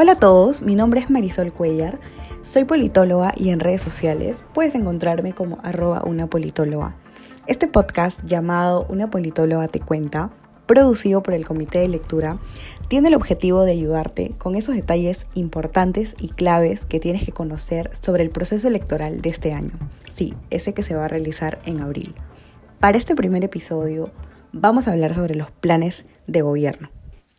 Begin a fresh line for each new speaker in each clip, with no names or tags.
Hola a todos, mi nombre es Marisol Cuellar, soy politóloga y en redes sociales puedes encontrarme como arroba una politóloga. Este podcast llamado Una politóloga te cuenta, producido por el Comité de Lectura, tiene el objetivo de ayudarte con esos detalles importantes y claves que tienes que conocer sobre el proceso electoral de este año. Sí, ese que se va a realizar en abril. Para este primer episodio vamos a hablar sobre los planes de gobierno.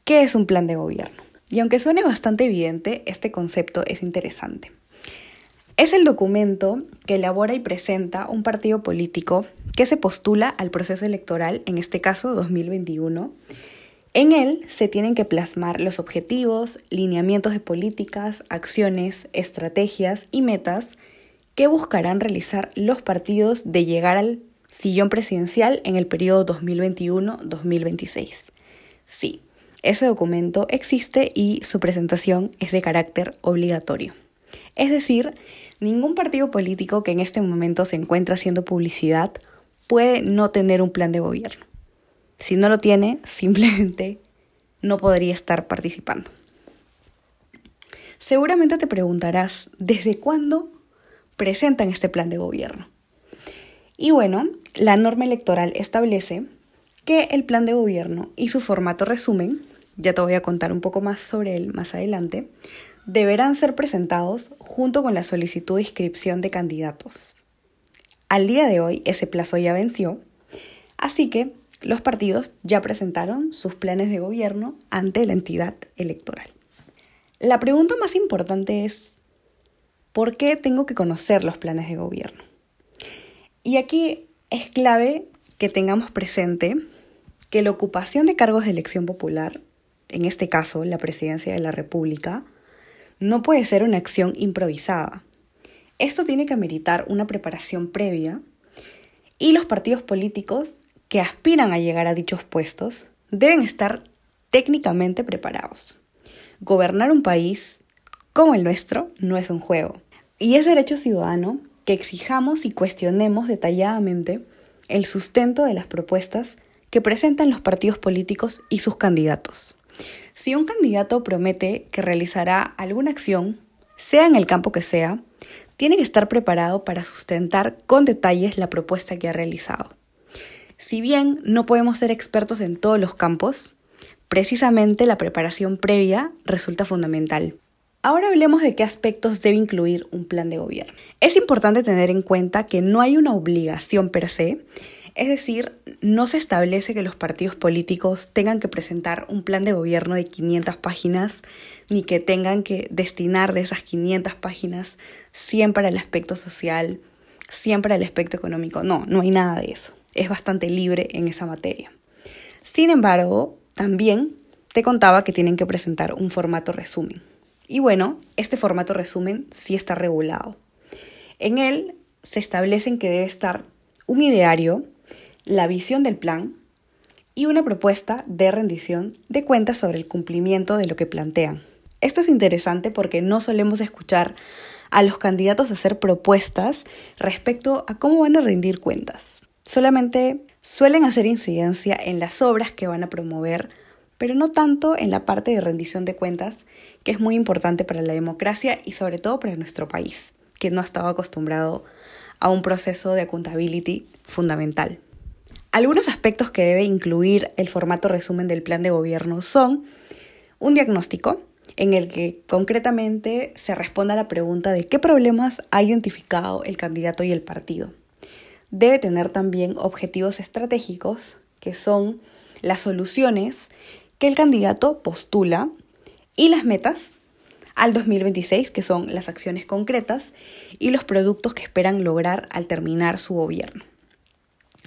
¿Qué es un plan de gobierno? Y aunque suene bastante evidente, este concepto es interesante. Es el documento que elabora y presenta un partido político que se postula al proceso electoral, en este caso 2021. En él se tienen que plasmar los objetivos, lineamientos de políticas, acciones, estrategias y metas que buscarán realizar los partidos de llegar al sillón presidencial en el periodo 2021-2026. Sí, ese documento existe y su presentación es de carácter obligatorio. Es decir, ningún partido político que en este momento se encuentra haciendo publicidad puede no tener un plan de gobierno. Si no lo tiene, simplemente no podría estar participando. Seguramente te preguntarás, ¿desde cuándo presentan este plan de gobierno? Y bueno, la norma electoral establece que el plan de gobierno y su formato resumen, ya te voy a contar un poco más sobre él más adelante, deberán ser presentados junto con la solicitud de inscripción de candidatos. Al día de hoy ese plazo ya venció, así que los partidos ya presentaron sus planes de gobierno ante la entidad electoral. La pregunta más importante es, ¿por qué tengo que conocer los planes de gobierno? Y aquí es clave que tengamos presente que la ocupación de cargos de elección popular, en este caso la presidencia de la República, no puede ser una acción improvisada. Esto tiene que ameritar una preparación previa y los partidos políticos que aspiran a llegar a dichos puestos deben estar técnicamente preparados. Gobernar un país como el nuestro no es un juego y es derecho ciudadano que exijamos y cuestionemos detalladamente el sustento de las propuestas que presentan los partidos políticos y sus candidatos. Si un candidato promete que realizará alguna acción, sea en el campo que sea, tiene que estar preparado para sustentar con detalles la propuesta que ha realizado. Si bien no podemos ser expertos en todos los campos, precisamente la preparación previa resulta fundamental. Ahora hablemos de qué aspectos debe incluir un plan de gobierno. Es importante tener en cuenta que no hay una obligación per se, es decir, no se establece que los partidos políticos tengan que presentar un plan de gobierno de 500 páginas, ni que tengan que destinar de esas 500 páginas 100 para el aspecto social, 100 para el aspecto económico. No, no hay nada de eso. Es bastante libre en esa materia. Sin embargo, también te contaba que tienen que presentar un formato resumen. Y bueno, este formato resumen sí está regulado. En él se establecen que debe estar un ideario la visión del plan y una propuesta de rendición de cuentas sobre el cumplimiento de lo que plantean. Esto es interesante porque no solemos escuchar a los candidatos hacer propuestas respecto a cómo van a rendir cuentas. Solamente suelen hacer incidencia en las obras que van a promover, pero no tanto en la parte de rendición de cuentas, que es muy importante para la democracia y sobre todo para nuestro país, que no ha estado acostumbrado a un proceso de accountability fundamental. Algunos aspectos que debe incluir el formato resumen del plan de gobierno son un diagnóstico en el que concretamente se responda a la pregunta de qué problemas ha identificado el candidato y el partido. Debe tener también objetivos estratégicos, que son las soluciones que el candidato postula y las metas al 2026, que son las acciones concretas y los productos que esperan lograr al terminar su gobierno.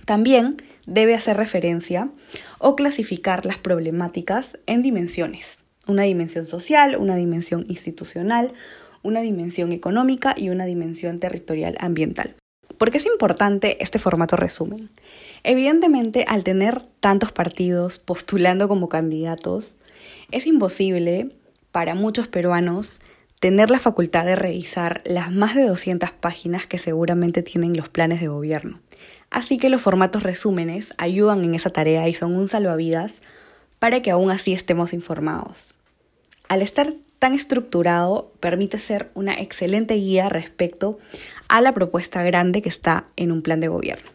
También debe hacer referencia o clasificar las problemáticas en dimensiones. Una dimensión social, una dimensión institucional, una dimensión económica y una dimensión territorial ambiental. ¿Por qué es importante este formato resumen? Evidentemente, al tener tantos partidos postulando como candidatos, es imposible para muchos peruanos tener la facultad de revisar las más de 200 páginas que seguramente tienen los planes de gobierno. Así que los formatos resúmenes ayudan en esa tarea y son un salvavidas para que aún así estemos informados. Al estar tan estructurado permite ser una excelente guía respecto a la propuesta grande que está en un plan de gobierno.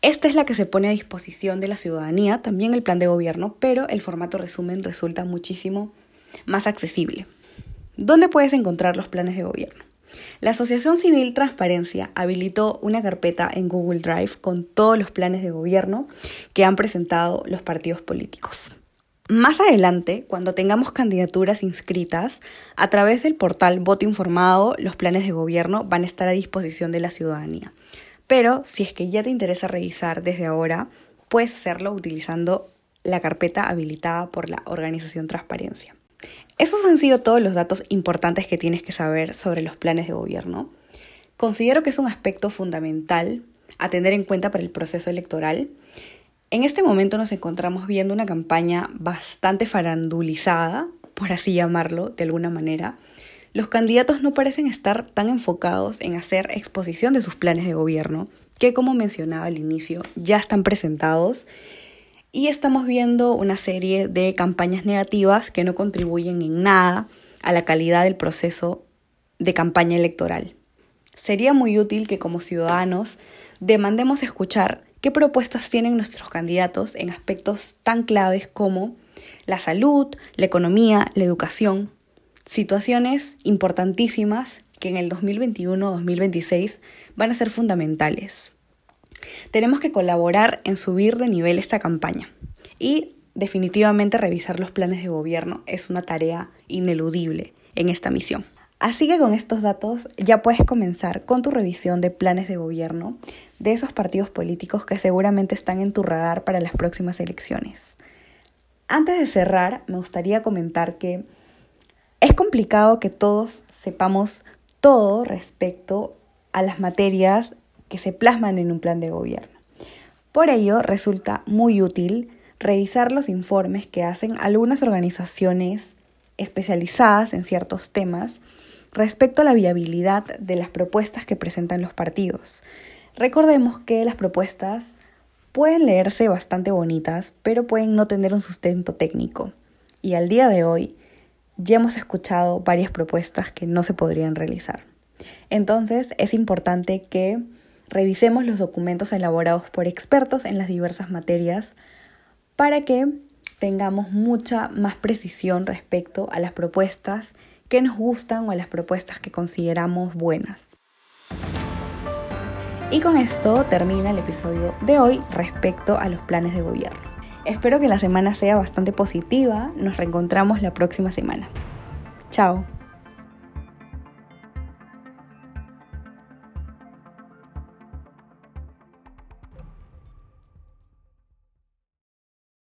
Esta es la que se pone a disposición de la ciudadanía, también el plan de gobierno, pero el formato resumen resulta muchísimo más accesible. ¿Dónde puedes encontrar los planes de gobierno? La Asociación Civil Transparencia habilitó una carpeta en Google Drive con todos los planes de gobierno que han presentado los partidos políticos. Más adelante, cuando tengamos candidaturas inscritas, a través del portal Voto Informado, los planes de gobierno van a estar a disposición de la ciudadanía. Pero si es que ya te interesa revisar desde ahora, puedes hacerlo utilizando la carpeta habilitada por la organización Transparencia. Esos han sido todos los datos importantes que tienes que saber sobre los planes de gobierno. Considero que es un aspecto fundamental a tener en cuenta para el proceso electoral. En este momento nos encontramos viendo una campaña bastante farandulizada, por así llamarlo de alguna manera. Los candidatos no parecen estar tan enfocados en hacer exposición de sus planes de gobierno, que como mencionaba al inicio, ya están presentados y estamos viendo una serie de campañas negativas que no contribuyen en nada a la calidad del proceso de campaña electoral. Sería muy útil que como ciudadanos demandemos escuchar qué propuestas tienen nuestros candidatos en aspectos tan claves como la salud, la economía, la educación, situaciones importantísimas que en el 2021-2026 van a ser fundamentales. Tenemos que colaborar en subir de nivel esta campaña y definitivamente revisar los planes de gobierno es una tarea ineludible en esta misión. Así que con estos datos ya puedes comenzar con tu revisión de planes de gobierno de esos partidos políticos que seguramente están en tu radar para las próximas elecciones. Antes de cerrar, me gustaría comentar que es complicado que todos sepamos todo respecto a las materias que se plasman en un plan de gobierno. Por ello, resulta muy útil revisar los informes que hacen algunas organizaciones especializadas en ciertos temas respecto a la viabilidad de las propuestas que presentan los partidos. Recordemos que las propuestas pueden leerse bastante bonitas, pero pueden no tener un sustento técnico. Y al día de hoy ya hemos escuchado varias propuestas que no se podrían realizar. Entonces es importante que revisemos los documentos elaborados por expertos en las diversas materias para que tengamos mucha más precisión respecto a las propuestas que nos gustan o a las propuestas que consideramos buenas. Y con esto termina el episodio de hoy respecto a los planes de gobierno. Espero que la semana sea bastante positiva. Nos reencontramos la próxima semana. Chao.